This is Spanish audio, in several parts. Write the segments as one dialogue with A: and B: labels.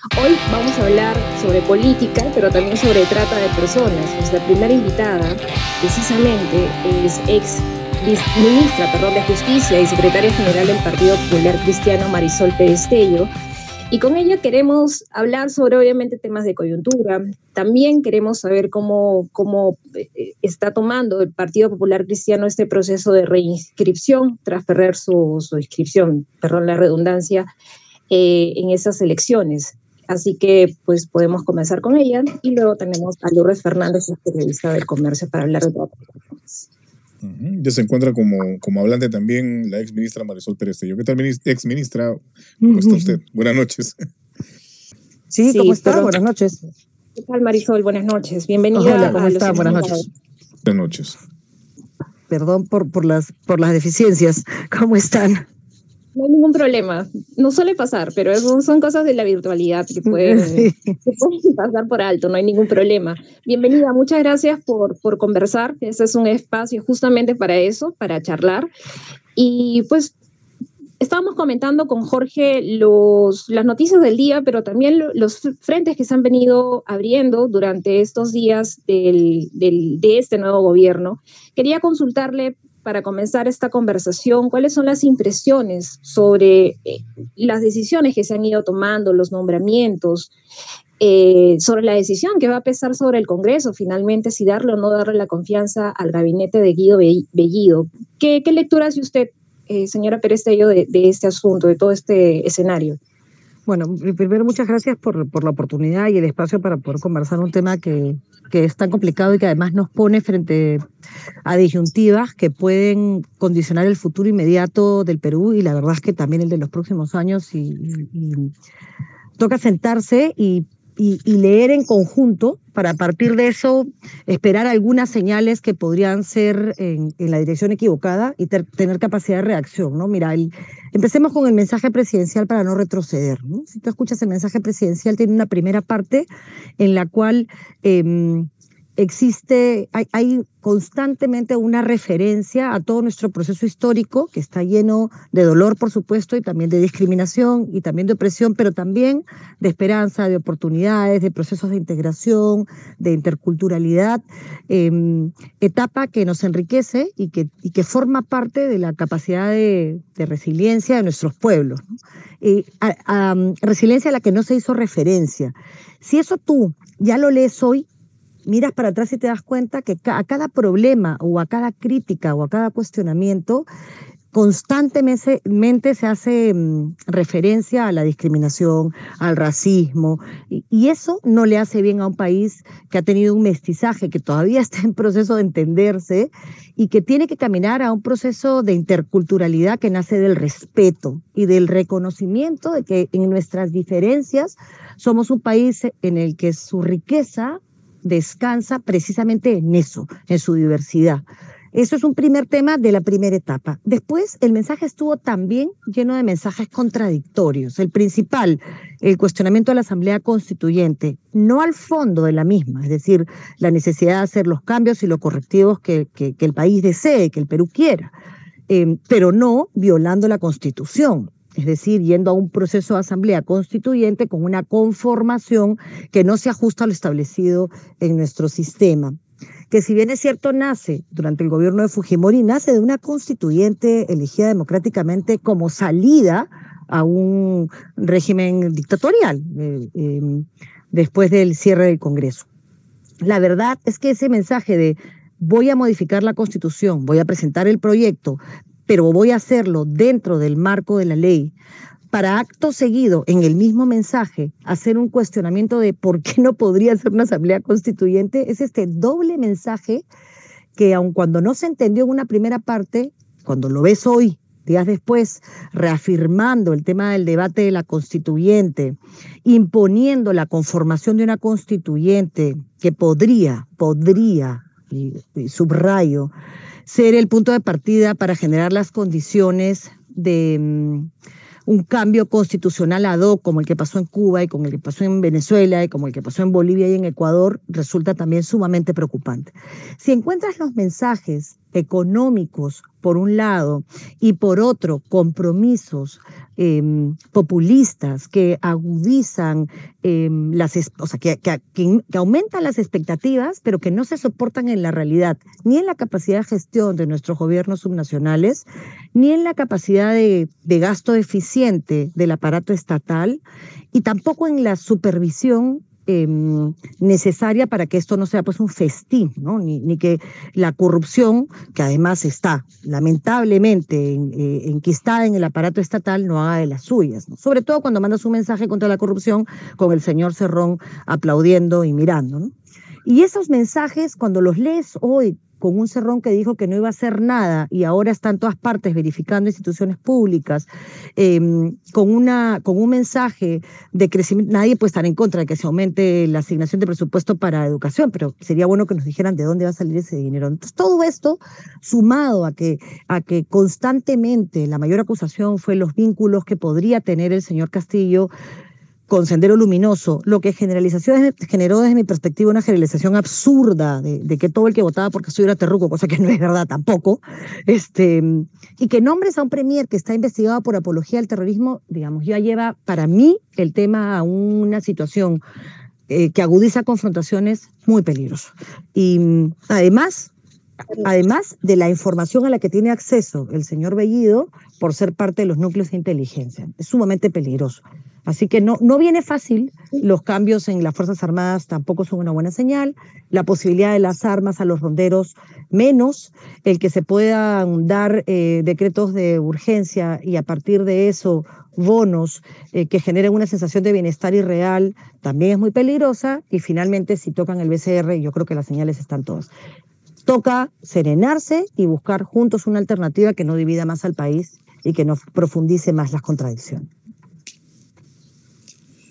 A: Hoy vamos a hablar sobre política, pero también sobre trata de personas. Nuestra primera invitada, precisamente, es ex ministra de Justicia y secretaria general del Partido Popular Cristiano, Marisol Pérez Y con ella queremos hablar sobre, obviamente, temas de coyuntura. También queremos saber cómo, cómo eh, está tomando el Partido Popular Cristiano este proceso de reinscripción tras perder su, su inscripción, perdón la redundancia, eh, en esas elecciones. Así que pues podemos comenzar con ella y luego tenemos a Lourdes Fernández, periodista del comercio, para hablar de todo.
B: Ya se encuentra como, como hablante también la ex ministra Marisol Pérez ¿Qué tal, ex ministra? ¿Cómo está usted? Buenas noches.
C: Sí, ¿cómo está? Buenas noches.
A: ¿Qué tal, Marisol? Buenas noches. Bienvenida.
C: Hola, ¿cómo está? Buenas noches.
B: Buenas noches.
C: Perdón por, por, las, por las deficiencias. ¿Cómo están?
A: No hay ningún problema. No suele pasar, pero son cosas de la virtualidad que pueden, pasar por alto, no hay ningún problema. Bienvenida, muchas gracias por, por conversar. Este es un espacio justamente para eso, para charlar. Y pues estábamos comentando con Jorge los, las noticias del día, pero también los frentes que se han venido abriendo durante estos días del, del, de este nuevo gobierno. Quería consultarle para comenzar esta conversación, ¿cuáles son las impresiones sobre eh, las decisiones que se han ido tomando, los nombramientos, eh, sobre la decisión que va a pesar sobre el Congreso, finalmente, si darle o no darle la confianza al gabinete de Guido Bellido? ¿Qué, lectura hace usted, eh, señora Pérez Tello, de este asunto, de todo este escenario?
C: Bueno, primero muchas gracias por, por, la oportunidad y el espacio para poder conversar un tema que, que, es tan complicado y que además nos pone frente a disyuntivas que pueden condicionar el futuro inmediato del Perú y la verdad es que también el de los próximos años y toca sentarse y y, leer en conjunto para a partir de eso esperar algunas señales que podrían ser en, la dirección equivocada y tener capacidad de reacción. ¿no? Mira, empecemos con el mensaje presidencial para no retroceder. Si tú escuchas el mensaje presidencial, tiene una primera parte en la cual... Em, existe, hay, constantemente una referencia a todo nuestro proceso histórico, que está lleno de dolor, por supuesto, y también de discriminación y también de opresión, pero también de esperanza, de oportunidades, de procesos de integración, de interculturalidad, em, etapa que nos enriquece y que, y que forma parte de la capacidad de, resiliencia de nuestros pueblos. resiliencia a la que no se hizo referencia. Si eso tú ya lo lees hoy, miras para atrás y te das cuenta que a cada problema o a cada crítica o a cada cuestionamiento constantemente se hace mm, referencia a la discriminación, al racismo, y, eso no le hace bien a un país que ha tenido un mestizaje, que todavía está en proceso de entenderse y que tiene que caminar a un proceso de interculturalidad que nace del respeto y del reconocimiento de que en nuestras diferencias somos un país en el que su riqueza descansa precisamente en eso, en su diversidad. Eso es un primer tema de la primera etapa. Después, el mensaje estuvo también lleno de mensajes contradictorios. El principal, el cuestionamiento de la Asamblea Constituyente, no al fondo de la misma, es decir, la necesidad de hacer los cambios y los correctivos que, el país desee, que el Perú quiera, eh, pero no violando la Constitución es decir, yendo a un proceso de asamblea constituyente con una conformación que no se ajusta a lo establecido en nuestro sistema. Que si bien es cierto, nace durante el gobierno de Fujimori, nace de una constituyente elegida democráticamente como salida a un régimen dictatorial eh, em, después del cierre del Congreso. La verdad es que ese mensaje de voy a modificar la constitución, voy a presentar el proyecto, pero voy a hacerlo dentro del marco de la ley, para acto seguido, en el mismo mensaje, hacer un cuestionamiento de por qué no podría ser una asamblea constituyente, es este doble mensaje que aun cuando no se entendió en una primera parte, cuando lo ves hoy, días después, reafirmando el tema del debate de la constituyente, imponiendo la conformación de una constituyente que podría, podría, y, subrayo, ser el punto de partida para generar las condiciones de mm, un cambio constitucional ad hoc como el que pasó en Cuba y como el que pasó en Venezuela y como el que pasó en Bolivia y en Ecuador resulta también sumamente preocupante. Si encuentras los mensajes económicos por un lado y por otro compromisos em, populistas que agudizan em, las, o sea, que, aumentan las expectativas, pero que no se soportan en la realidad, ni en la capacidad de gestión de nuestros gobiernos subnacionales, ni en la capacidad de gasto eficiente del aparato estatal, y tampoco en la supervisión Em, necesaria para que esto no sea pues un festín, ¿no? Ni, que la corrupción, que además está lamentablemente eh, enquistada en el aparato estatal, no haga de las suyas, sobre todo cuando mandas un mensaje contra la corrupción con el señor Cerrón aplaudiendo y mirando. ¿no? Y esos mensajes, cuando los lees hoy con un cerrón que dijo que no iba a hacer nada y ahora está en todas partes verificando instituciones públicas, em, con, una, con un mensaje de crecimiento, nadie puede estar en contra de que se aumente la asignación de presupuesto para educación, pero sería bueno que nos dijeran de dónde va a salir ese dinero. Entonces, todo esto, sumado a que, a que constantemente la mayor acusación fue los vínculos que podría tener el señor Castillo con Sendero Luminoso, lo que generalización generó desde mi perspectiva una generalización absurda de, que todo el que votaba por Castillo era terruco, cosa que no es verdad tampoco, este, y que nombres a un premier que está investigado por apología al terrorismo, digamos, ya lleva para mí el tema a una situación eh, que agudiza confrontaciones muy peligrosas. Y además, además de la información a la que tiene acceso el señor Bellido por ser parte de los núcleos de inteligencia. Es sumamente peligroso. Así que no, no viene fácil, los cambios en las Fuerzas Armadas tampoco son una buena señal, la posibilidad de las armas a los ronderos menos, el que se puedan dar eh, decretos de urgencia y a partir de eso bonos eh, que generen una sensación de bienestar irreal también es muy peligrosa y finalmente si tocan el BCR yo creo que las señales están todas. Toca serenarse y buscar juntos una alternativa que no divida más al país y que no profundice más las contradicciones.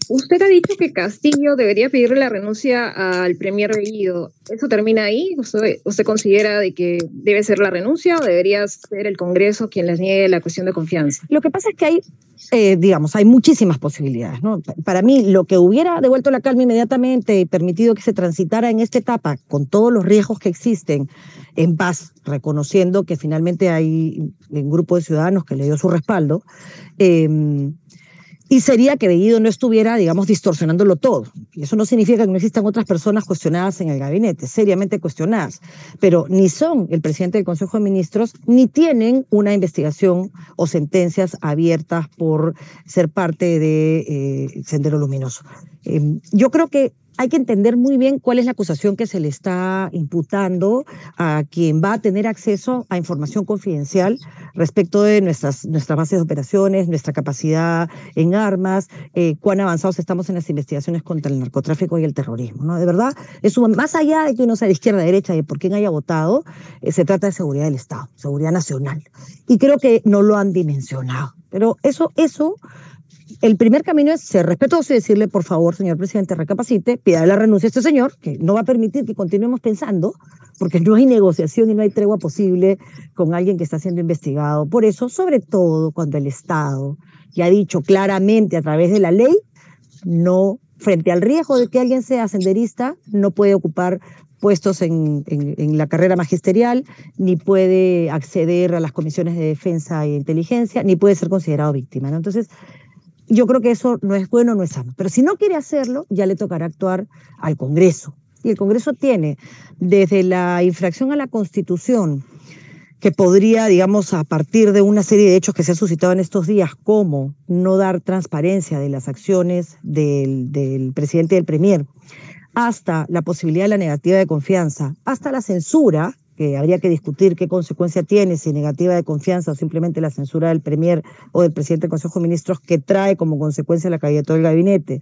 A: Usted ha dicho que Castillo debería pedirle la renuncia al Premier Bellido. ¿Eso termina ahí? ¿Usted, considera de que debe ser la renuncia o debería ser el Congreso quien les niegue la cuestión de confianza?
C: Lo que pasa es que hay, eh, digamos, hay muchísimas posibilidades. ¿no? Para mí, lo que hubiera devuelto la calma inmediatamente y permitido que se transitara en esta etapa con todos los riesgos que existen en paz, reconociendo que finalmente hay un grupo de ciudadanos que le dio su respaldo, eh, y sería que Bellido no estuviera, digamos, distorsionándolo todo. Y eso no significa que no existan otras personas cuestionadas en el gabinete, seriamente cuestionadas, pero ni son el presidente del Consejo de Ministros, ni tienen una investigación o sentencias abiertas por ser parte de eh, Sendero Luminoso. Em, yo creo que hay que entender muy bien cuál es la acusación que se le está imputando a quien va a tener acceso a información confidencial respecto de nuestras, nuestras bases de operaciones, nuestra capacidad en armas, eh, cuán avanzados estamos en las investigaciones contra el narcotráfico y el terrorismo. ¿no? De verdad, es más allá de que uno sea de izquierda, derecha y por quién haya votado, eh, se trata de seguridad del Estado, seguridad nacional. Y creo que no lo han dimensionado. Pero eso, eso el primer camino es ser respetuoso y decirle, por favor, señor presidente, recapacite, pida la renuncia a este señor, que no va a permitir que continuemos pensando, porque no hay negociación y no hay tregua posible con alguien que está siendo investigado. Por eso, sobre todo cuando el Estado ya ha dicho claramente a través de la ley, no, frente al riesgo de que alguien sea senderista, no puede ocupar puestos en, la carrera magisterial, ni puede acceder a las comisiones de defensa e inteligencia, ni puede ser considerado víctima. Entonces, yo creo que eso no es bueno, no es sano. Pero si no quiere hacerlo, ya le tocará actuar al Congreso. Y el Congreso tiene desde la infracción a la Constitución, que podría, digamos, a partir de una serie de hechos que se han suscitado en estos días, como no dar transparencia de las acciones del, presidente y del Premier, hasta la posibilidad de la negativa de confianza, hasta la censura, que habría que discutir qué consecuencia tiene, si negativa de confianza o simplemente la censura del Premier o del presidente del Consejo de Ministros que trae como consecuencia la caída de todo el gabinete,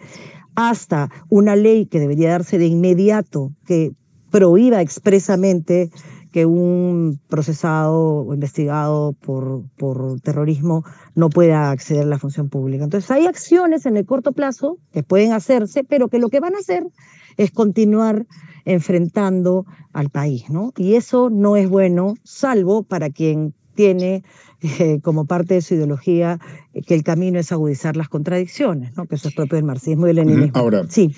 C: hasta una ley que debería darse de inmediato que prohíba expresamente que un procesado o investigado por, por terrorismo no pueda acceder a la función pública. Entonces hay acciones en el corto plazo que pueden hacerse, pero que lo que van a hacer es continuar enfrentando al país, ¿no? Y eso no es bueno, salvo para quien tiene eh, como parte de su ideología eh, que el camino es agudizar las contradicciones, ¿no? Que eso es propio del marxismo y del leninismo.
B: Ahora,
C: sí.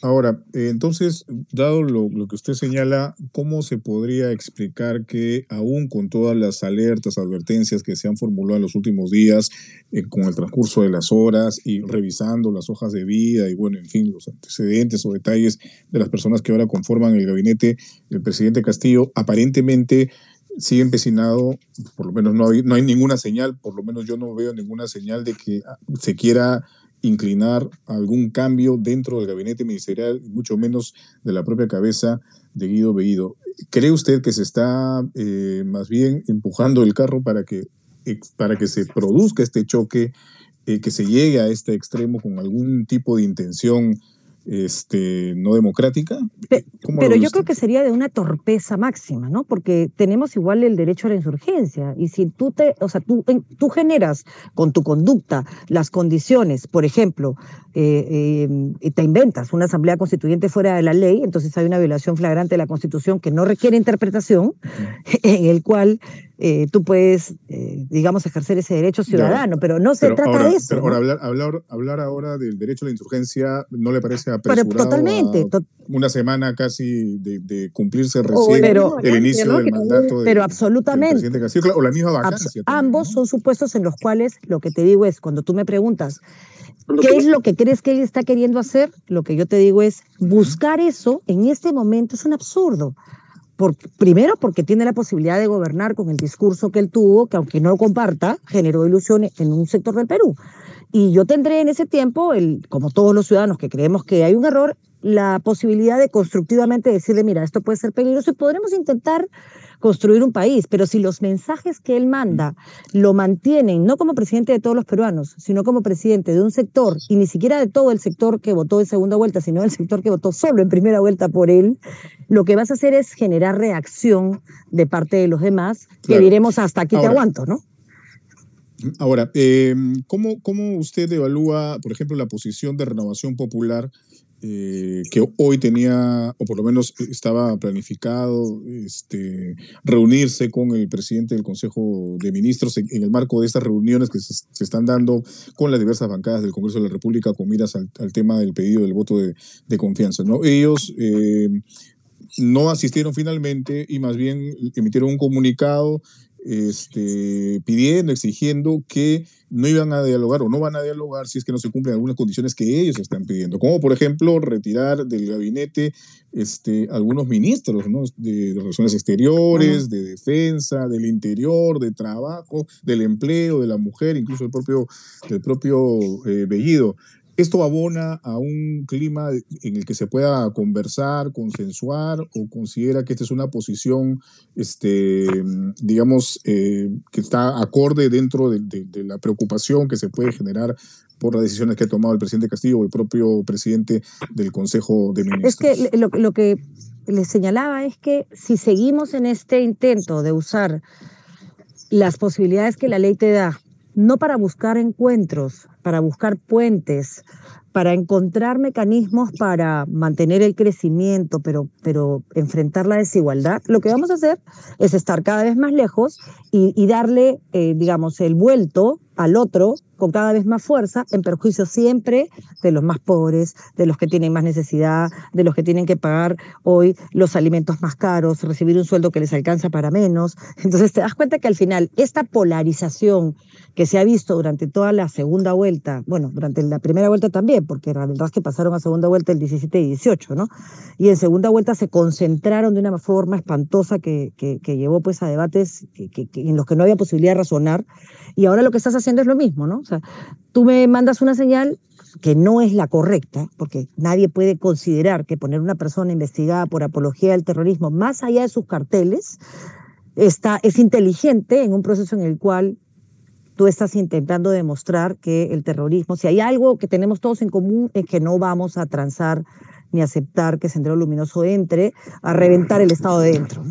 B: Ahora, entonces, dado lo, que usted señala, ¿cómo se podría explicar que aún con todas las alertas, advertencias que se han formulado en los últimos días, eh, con el transcurso de las horas y revisando las hojas de vida y, bueno, en fin, los antecedentes o detalles de las personas que ahora conforman el gabinete del presidente Castillo, aparentemente sigue empecinado, por lo menos no hay, no hay ninguna señal, por lo menos yo no veo ninguna señal de que ah, se quiera inclinar algún cambio dentro del gabinete ministerial, mucho menos de la propia cabeza de Guido Bellido. ¿Cree usted que se está eh, más bien empujando el carro para que, para que se produzca este choque, eh, que se llegue a este extremo con algún tipo de intención este, no democrática.
C: pero yo creo que sería de una torpeza máxima, ¿no? Porque tenemos igual el derecho a la insurgencia y si tú te, o sea, tú, tú generas con tu conducta las condiciones, por ejemplo, eh, eh, te inventas una asamblea constituyente fuera de la ley, entonces hay una violación flagrante de la Constitución que no requiere interpretación, en el cual eh, tú puedes, eh, digamos, ejercer ese derecho ciudadano, pero no se trata de eso.
B: Pero ahora, hablar, hablar, ahora del derecho a la insurgencia no le parece apresurado
C: pero, totalmente.
B: una semana casi de, cumplirse recién el inicio del mandato
C: Pero absolutamente.
B: Del presidente o la misma vacancia.
C: ambos son supuestos en los cuales lo que te digo es, cuando tú me preguntas, ¿Qué es lo que crees que él está queriendo hacer? Lo que yo te digo es, buscar eso en este momento es un absurdo primero porque tiene la posibilidad de gobernar con el discurso que él tuvo, que aunque no lo comparta, generó ilusiones en un sector del Perú. Y yo tendré en ese tiempo, el, como todos los ciudadanos que creemos que hay un error, la posibilidad de constructivamente decirle, mira, esto puede ser peligroso y podremos intentar construir un país, pero si los mensajes que él manda lo mantienen, no como presidente de todos los peruanos, sino como presidente de un sector, y ni siquiera de todo el sector que votó en segunda vuelta, sino del sector que votó solo en primera vuelta por él, lo que vas a hacer es generar reacción de parte de los demás, que diremos hasta aquí te aguanto, ¿no?
B: Ahora, eh, ¿cómo, ¿cómo usted evalúa, por ejemplo, la posición de renovación popular eh, que hoy tenía, o por lo menos estaba planificado, este, reunirse con el presidente del Consejo de Ministros en, el marco de estas reuniones que se, están dando con las diversas bancadas del Congreso de la República con miras al, tema del pedido del voto de, confianza. ¿no? Ellos eh, no asistieron finalmente y más bien emitieron un comunicado este, pidiendo, exigiendo que no iban a dialogar o no van a dialogar si es que no se cumplen algunas condiciones que ellos están pidiendo, como por ejemplo retirar del gabinete este, algunos ministros de, relaciones exteriores, de defensa, del interior, de trabajo, del empleo, de la mujer, incluso el propio, el propio eh, Bellido. ¿Esto abona a un clima en el que se pueda conversar, consensuar o considera que esta es una posición, este, digamos, eh, que está acorde dentro de, la preocupación que se puede generar por las decisiones que ha tomado el presidente Castillo o el propio presidente del Consejo de Ministros?
C: Es que lo, lo que le señalaba es que si seguimos en este intento de usar las posibilidades que la ley te da no para buscar encuentros, para buscar puentes, para encontrar mecanismos para mantener el crecimiento, pero, pero enfrentar la desigualdad, lo que vamos a hacer es estar cada vez más lejos y, darle, eh, digamos, el vuelto al otro con cada vez más fuerza, en perjuicio siempre de los más pobres, de los que tienen más necesidad, de los que tienen que pagar hoy los alimentos más caros, recibir un sueldo que les alcanza para menos. Entonces te das cuenta que al final esta polarización que se ha visto durante toda la segunda vuelta, bueno, durante la primera vuelta también, porque la verdad es que pasaron a segunda vuelta el 17 y 18, ¿no? Y en segunda vuelta se concentraron de una forma espantosa que, llevó pues a debates en los que no había posibilidad de razonar. Y ahora lo que estás haciendo es lo mismo, ¿no? Sea, tú me mandas una señal que no es la correcta, porque nadie puede considerar que poner una persona investigada por apología del terrorismo, más allá de sus carteles, está, es inteligente en un proceso en el cual tú estás intentando demostrar que el terrorismo, si hay algo que tenemos todos en común, es que no vamos a transar ni aceptar que Sendero Luminoso entre a reventar el Estado de dentro.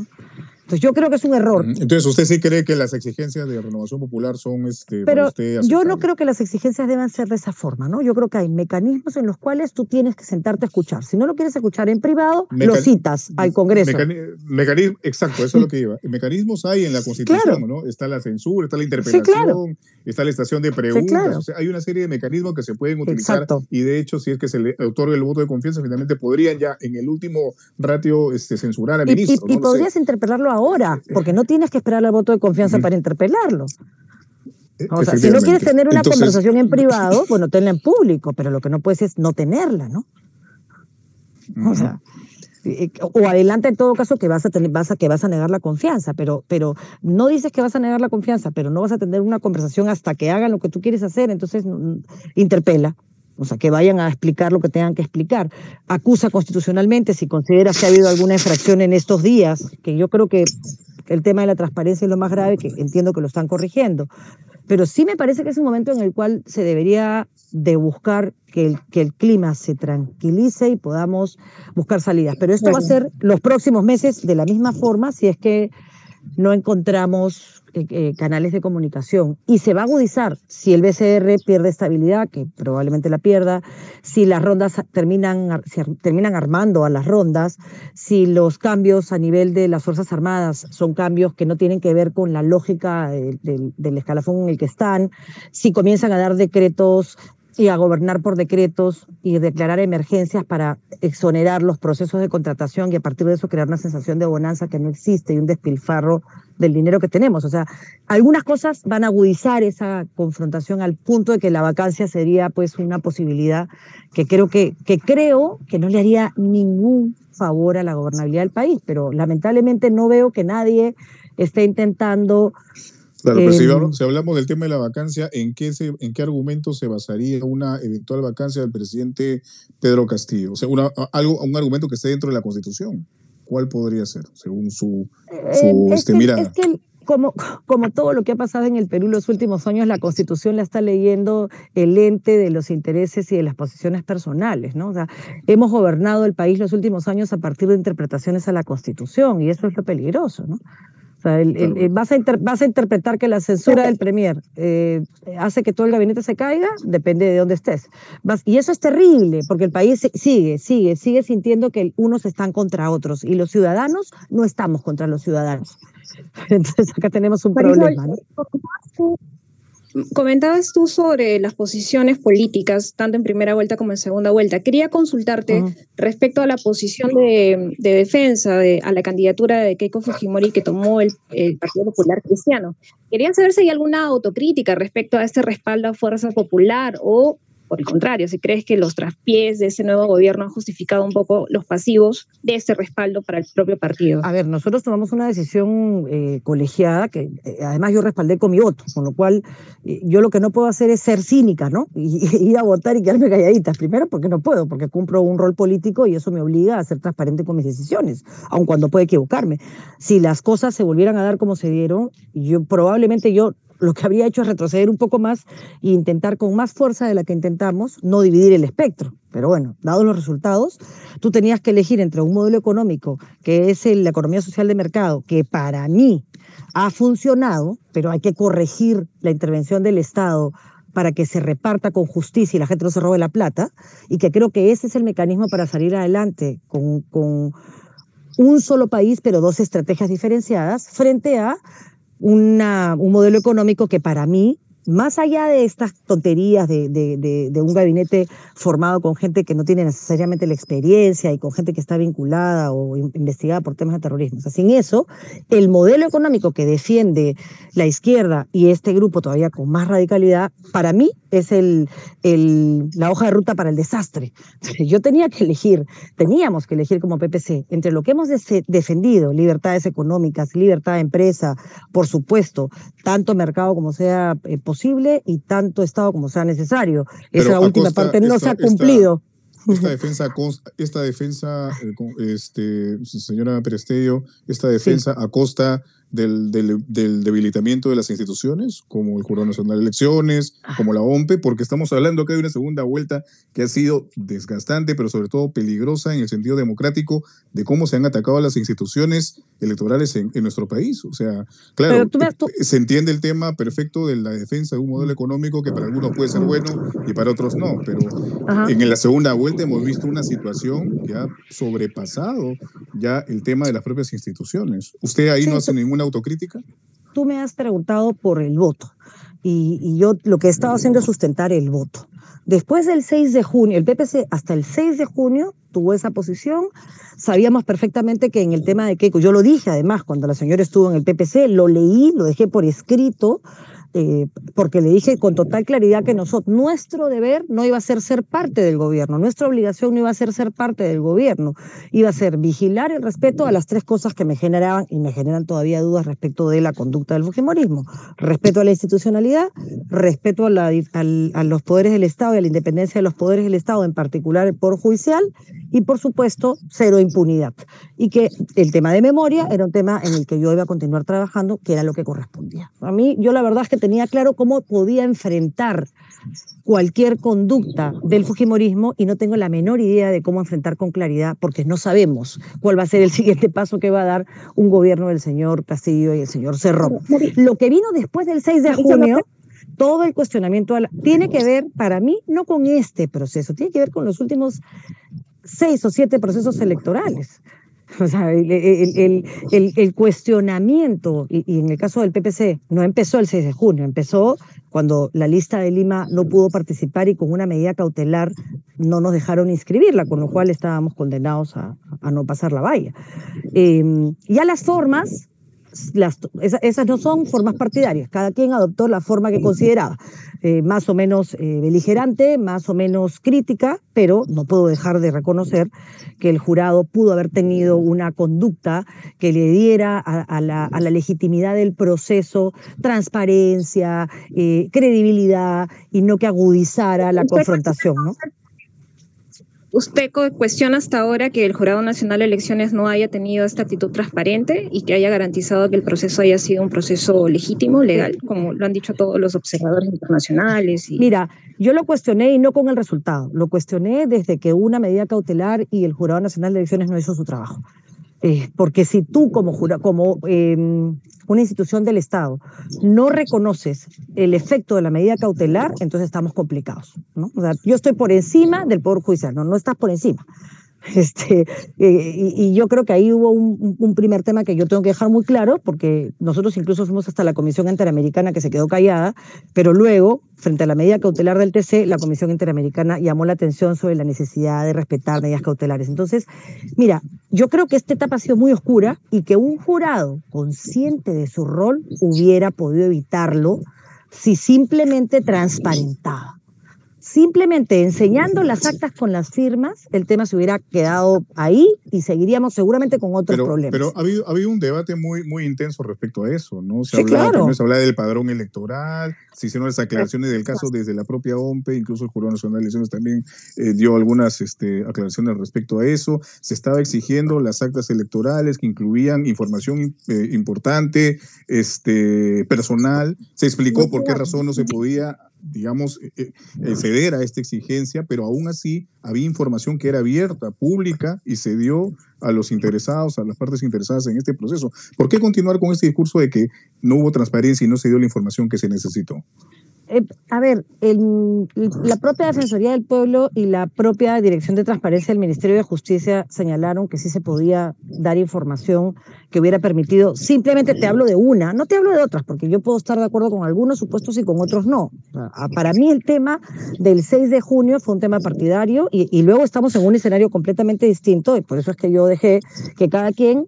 C: Entonces yo creo que es un error.
B: Entonces usted sí cree que las exigencias de renovación popular son este,
C: Pero yo no creo que las exigencias deban ser de esa forma, ¿no? Yo creo que hay mecanismos en los cuales tú tienes que sentarte a escuchar. Si no lo quieres escuchar en privado, lo citas al Congreso.
B: mecanismo, exacto, eso es lo que iba. Mecanismos hay en la Constitución, ¿no? Está la censura, está la interpelación, está la estación de preguntas. O sea, hay una serie de mecanismos que se pueden utilizar y de hecho, si es que se le otorga el voto de confianza, finalmente podrían ya en el último ratio este, censurar al ministro.
C: Y, y podrías interpelarlo ahora, porque no tienes que esperar al voto de confianza para interpelarlo. Eh, o sea, si no quieres tener una conversación en privado, bueno, tenla en público, pero lo que no puedes es no tenerla, ¿no? O sea, o adelante en todo caso que vas a tener, vas a que vas a negar la confianza, pero, pero no dices que vas a negar la confianza, pero no vas a tener una conversación hasta que hagan lo que tú quieres hacer, entonces mm, interpela. O sea, que vayan a explicar lo que tengan que explicar. Acusa constitucionalmente si consideras que ha habido alguna infracción en estos días, que yo creo que el tema de la transparencia es lo más grave, que entiendo que lo están corrigiendo. Pero sí me parece que es un momento en el cual se debería de buscar que el, que el clima se tranquilice y podamos buscar salidas. Pero esto va a ser los próximos meses de la misma forma si es que no encontramos eh, eh, canales de comunicación. Y se va a agudizar si el BCR pierde estabilidad, que probablemente la pierda, si las rondas terminan, terminan armando a las rondas, si los cambios a nivel de las Fuerzas Armadas son cambios que no tienen que ver con la lógica del escalafón en el que están, si comienzan a dar decretos y a gobernar por decretos y declarar emergencias para exonerar los procesos de contratación y a partir de eso crear una sensación de bonanza que no existe y un despilfarro del dinero que tenemos. O sea, algunas cosas van a agudizar esa confrontación al punto de que la vacancia sería pues una posibilidad que creo que, que creo que no le haría ningún favor a la gobernabilidad del país, pero lamentablemente no veo que nadie esté intentando
B: Claro, pero em, si, hablamos, del tema de la vacancia, ¿en qué, se, ¿en qué argumento se basaría una eventual vacancia del presidente Pedro Castillo? O sea, una, algo, un argumento que esté dentro de la Constitución. ¿Cuál podría ser, según su,
C: eh, este, mirada? Es que como, como todo lo que ha pasado en el Perú los últimos años, la Constitución la está leyendo el ente de los intereses y de las posiciones personales, ¿no? O sea, hemos gobernado el país los últimos años a partir de interpretaciones a la Constitución y eso es lo peligroso, ¿no? Vas, a vas, a interpretar que la censura del Premier eh, hace que todo el gabinete se caiga, depende de dónde estés. y eso es terrible, porque el país sigue, sigue, sigue sintiendo que unos están contra otros y los ciudadanos no estamos contra los ciudadanos. Entonces acá tenemos un problema. ¿no?
A: Comentabas tú sobre las posiciones políticas, tanto en primera vuelta como en segunda vuelta. Quería consultarte respecto a la posición de, defensa de, a la candidatura de Keiko Fujimori que tomó el, el, Partido Popular Cristiano. Quería saber si hay alguna autocrítica respecto a este respaldo a Fuerza Popular o por el contrario, si crees que los traspiés de ese nuevo gobierno han justificado un poco los pasivos de ese respaldo para el propio partido.
C: A ver, nosotros tomamos una decisión eh, colegiada que eh, además yo respaldé con mi voto, con lo cual eh, yo lo que no puedo hacer es ser cínica, ¿no? Y, ir a votar y quedarme calladita. Primero porque no puedo, porque cumplo un rol político y eso me obliga a ser transparente con mis decisiones, aun cuando puedo equivocarme. Si las cosas se volvieran a dar como se dieron, yo probablemente yo lo que habría hecho es retroceder un poco más e intentar con más fuerza de la que intentamos no dividir el espectro. Pero bueno, dados los resultados, tú tenías que elegir entre un modelo económico, que es la economía social de mercado, que para mí ha funcionado, pero hay que corregir la intervención del Estado para que se reparta con justicia y la gente no se robe la plata, y que creo que ese es el mecanismo para salir adelante con, con un solo país, pero dos estrategias diferenciadas, frente a una, un modelo económico que para mí más allá de estas tonterías de, de, un gabinete formado con gente que no tiene necesariamente la experiencia y con gente que está vinculada o investigada por temas de terrorismo. sin eso, el modelo económico que defiende la izquierda y este grupo todavía con más radicalidad, para mí es el, el, la hoja de ruta para el desastre. Yo tenía que elegir, teníamos que elegir como PPC entre lo que hemos defendido, libertades económicas, libertad de empresa, por supuesto, tanto mercado como sea posible, eh, y tanto Estado como sea necesario. Esa última parte no se ha cumplido.
B: Esta, defensa, esta defensa, eh, este, señora Perestello, esta defensa a costa del, debilitamiento de las instituciones, como el Jurado Nacional de Elecciones, ah. como la OMPE, porque estamos hablando acá de una segunda vuelta que ha sido desgastante, pero sobre todo peligrosa en el sentido democrático de cómo se han atacado las instituciones electorales en, nuestro país. O sea, claro, se entiende el tema perfecto de la defensa de un modelo económico que para algunos puede ser bueno y para otros no, pero en la segunda vuelta hemos visto una situación que ha sobrepasado ya el tema de las propias instituciones. ¿Usted ahí no hace ninguna autocrítica?
C: Tú me has preguntado por el voto y, yo lo que he estado haciendo es sustentar el voto. Después del 6 de junio, el PPC hasta el 6 de junio tuvo esa posición. Sabíamos perfectamente que en el tema de Keiko, yo lo dije además cuando la señora estuvo en el PPC, lo leí, lo dejé por escrito, eh, porque le dije con total claridad que nosotros, nuestro deber no iba a ser ser parte del gobierno, nuestra obligación no iba a ser ser parte del gobierno, iba a ser vigilar el respeto a las tres cosas que me generaban y me generan todavía dudas respecto de la conducta del fujimorismo, respeto a la institucionalidad, respeto a, la, a los poderes del Estado y a la independencia de los poderes del Estado, en particular el Poder Judicial, y por supuesto, cero impunidad. Y que el tema de memoria era un tema en el que yo iba a continuar trabajando, que era lo que correspondía. A mí, yo la verdad es que tenía claro cómo podía enfrentar cualquier conducta del Fujimorismo y no tengo la menor idea de cómo enfrentar con claridad, porque no sabemos cuál va a ser el siguiente paso que va a dar un gobierno del señor Castillo y el señor Cerrón. Lo que vino después del 6 de junio todo el cuestionamiento tiene que ver, para mí, no con este proceso, tiene que ver con los últimos seis o siete procesos electorales. O sea, el, cuestionamiento, y, en el caso del PPC, no empezó el 6 de junio, empezó cuando la lista de Lima no pudo participar y con una medida cautelar no nos dejaron inscribirla, con lo cual estábamos condenados a, no pasar la valla. Eh, ya las formas, las, esas, no son formas partidarias, cada quien adoptó la forma que consideraba, eh, más o menos eh, beligerante, más o menos crítica, pero no puedo dejar de reconocer que el jurado pudo haber tenido una conducta que le diera a, la, legitimidad del proceso transparencia, eh, credibilidad y no que agudizara la confrontación. ¿no?
A: ¿Usted cuestiona hasta ahora que el Jurado Nacional de Elecciones no haya tenido esta actitud transparente y que haya garantizado que el proceso haya sido un proceso legítimo, legal, como lo han dicho todos los observadores internacionales?
C: Mira, yo lo cuestioné y no con el resultado, lo cuestioné desde que una medida cautelar y el Jurado Nacional de Elecciones no hizo su trabajo. Eh, porque si tú como, como em, una institución del Estado no reconoces el efecto de la medida cautelar, entonces estamos complicados. ¿no? O sea, yo estoy por encima del Poder Judicial, no, no estás por encima. Este, eh, y, yo creo que ahí hubo un, primer tema que yo tengo que dejar muy claro, porque nosotros incluso fuimos hasta la Comisión Interamericana que se quedó callada, pero luego, frente a la medida cautelar del TC, la Comisión Interamericana llamó la atención sobre la necesidad de respetar medidas cautelares. Entonces, mira, yo creo que esta etapa ha sido muy oscura y que un jurado consciente de su rol hubiera podido evitarlo si simplemente transparentaba simplemente enseñando las actas con las firmas, el tema se hubiera quedado ahí y seguiríamos seguramente con otros problemas.
B: Pero ha habido, ha habido, un debate muy, muy intenso respecto a eso, ¿no? Se, hablaba, se hablaba del padrón electoral, se hicieron las aclaraciones del caso desde la propia OMPE, incluso el Jurado Nacional de Elecciones también eh, dio algunas este, aclaraciones respecto a eso. Se estaba exigiendo las actas electorales que incluían información eh, importante, este, personal. Se explicó por qué razón no se podía digamos, eh, eh, ceder a esta exigencia, pero aún así había información que era abierta, pública, y se dio a los interesados, a las partes interesadas en este proceso. ¿Por qué continuar con este discurso de que no hubo transparencia y no se dio la información que se necesitó?
C: Eh, a ver, la propia Defensoría del Pueblo y la propia Dirección de Transparencia del Ministerio de Justicia señalaron que sí se podía dar información que hubiera permitido, simplemente te hablo de una, no te hablo de otras, porque yo puedo estar de acuerdo con algunos supuestos y con otros no. Para mí el tema del 6 de junio fue un tema partidario y luego estamos en un escenario completamente distinto y por eso es que yo dejé que cada quien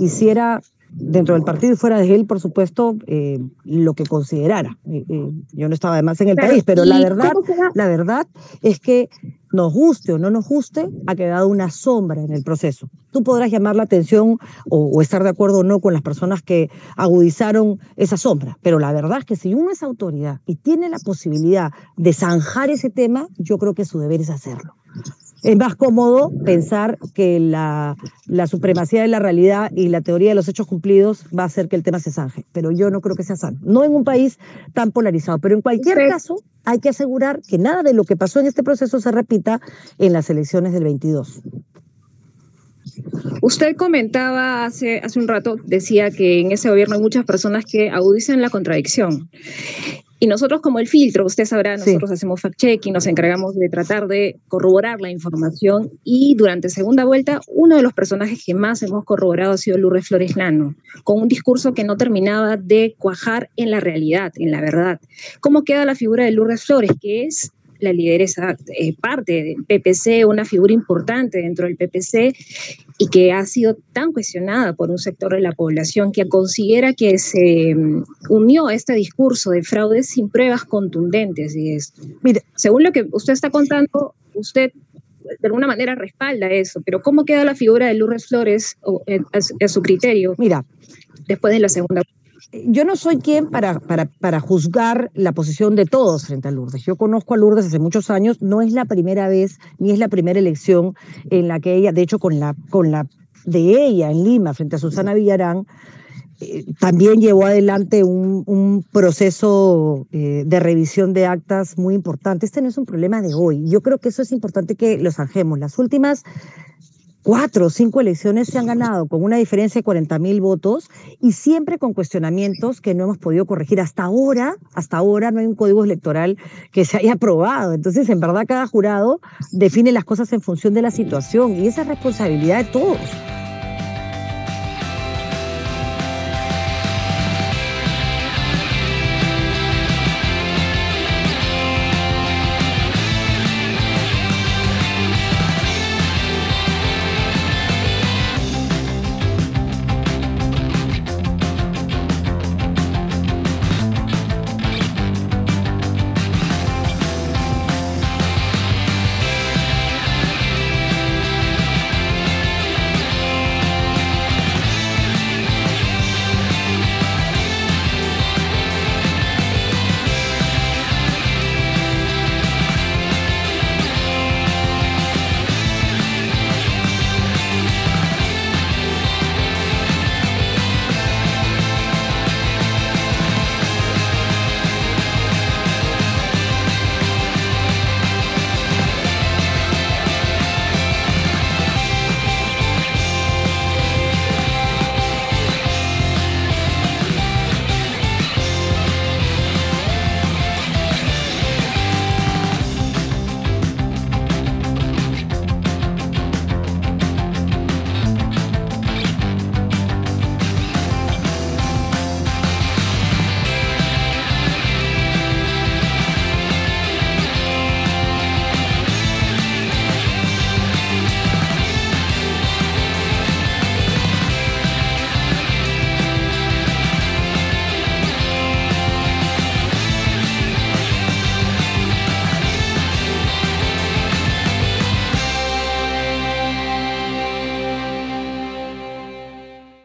C: hiciera dentro del partido y fuera de él, por supuesto, eh, lo que considerara. Eh, eh, yo no estaba además en el país, pero la verdad, la verdad es que nos guste o no nos guste, ha quedado una sombra en el proceso. Tú podrás llamar la atención o, o, estar de acuerdo o no con las personas que agudizaron esa sombra, pero la verdad es que si uno es autoridad y tiene la posibilidad de zanjar ese tema, yo creo que su deber es hacerlo es más cómodo pensar que la, la supremacía de la realidad y la teoría de los hechos cumplidos va a hacer que el tema se zanje. Pero yo no creo que sea sano. No en un país tan polarizado. Pero en cualquier caso, hay que asegurar que nada de lo que pasó en este proceso se repita en las elecciones del 22.
A: Usted comentaba hace, hace un rato, decía que en ese gobierno hay muchas personas que agudizan la contradicción. Y nosotros como el filtro, usted sabrá, nosotros hacemos fact-checking, nos encargamos de tratar de corroborar la información y durante segunda vuelta uno de los personajes que más hemos corroborado ha sido Lourdes Flores Lano, con un discurso que no terminaba de cuajar en la realidad, en la verdad. ¿Cómo queda la figura de Lourdes Flores, que es la lideresa eh, parte del PPC, una figura importante dentro del PPC y que ha sido tan cuestionada por un sector de la población que considera que se mm, unió a este discurso de fraude sin pruebas contundentes. Y esto. Mire, según lo que usted está contando, usted de alguna manera respalda eso, pero ¿cómo queda la figura de Lourdes Flores a, su criterio?
C: Mira,
A: después de la segunda
C: yo no soy quien para, para, para, juzgar la posición de todos frente a Lourdes. Yo conozco a Lourdes hace muchos años, no es la primera vez ni es la primera elección en la que ella, de hecho con la, con la de ella en Lima frente a Susana Villarán, eh, también llevó adelante un, un proceso eh, de revisión de actas muy importante. Este no es un problema de hoy. Yo creo que eso es importante que lo zanjemos. Las últimas cuatro o cinco elecciones se han ganado con una diferencia de 40 mil votos y siempre con cuestionamientos que no hemos podido corregir. Hasta ahora, hasta ahora no hay un código electoral que se haya aprobado. Entonces, en verdad, cada jurado define las cosas en función de la situación y esa es responsabilidad de todos.